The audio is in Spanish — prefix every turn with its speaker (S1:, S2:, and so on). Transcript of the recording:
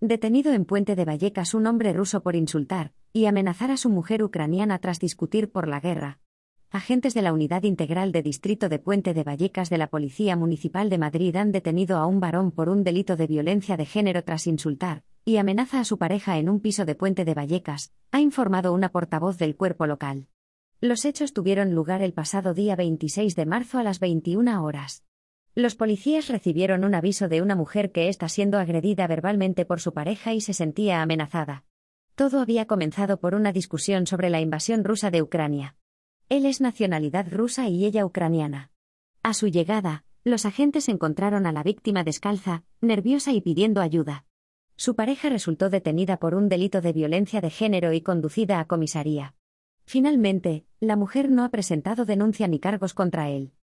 S1: Detenido en Puente de Vallecas un hombre ruso por insultar y amenazar a su mujer ucraniana tras discutir por la guerra. Agentes de la Unidad Integral de Distrito de Puente de Vallecas de la Policía Municipal de Madrid han detenido a un varón por un delito de violencia de género tras insultar y amenaza a su pareja en un piso de Puente de Vallecas, ha informado una portavoz del cuerpo local. Los hechos tuvieron lugar el pasado día 26 de marzo a las 21 horas. Los policías recibieron un aviso de una mujer que está siendo agredida verbalmente por su pareja y se sentía amenazada. Todo había comenzado por una discusión sobre la invasión rusa de Ucrania. Él es nacionalidad rusa y ella ucraniana. A su llegada, los agentes encontraron a la víctima descalza, nerviosa y pidiendo ayuda. Su pareja resultó detenida por un delito de violencia de género y conducida a comisaría. Finalmente, la mujer no ha presentado denuncia ni cargos contra él.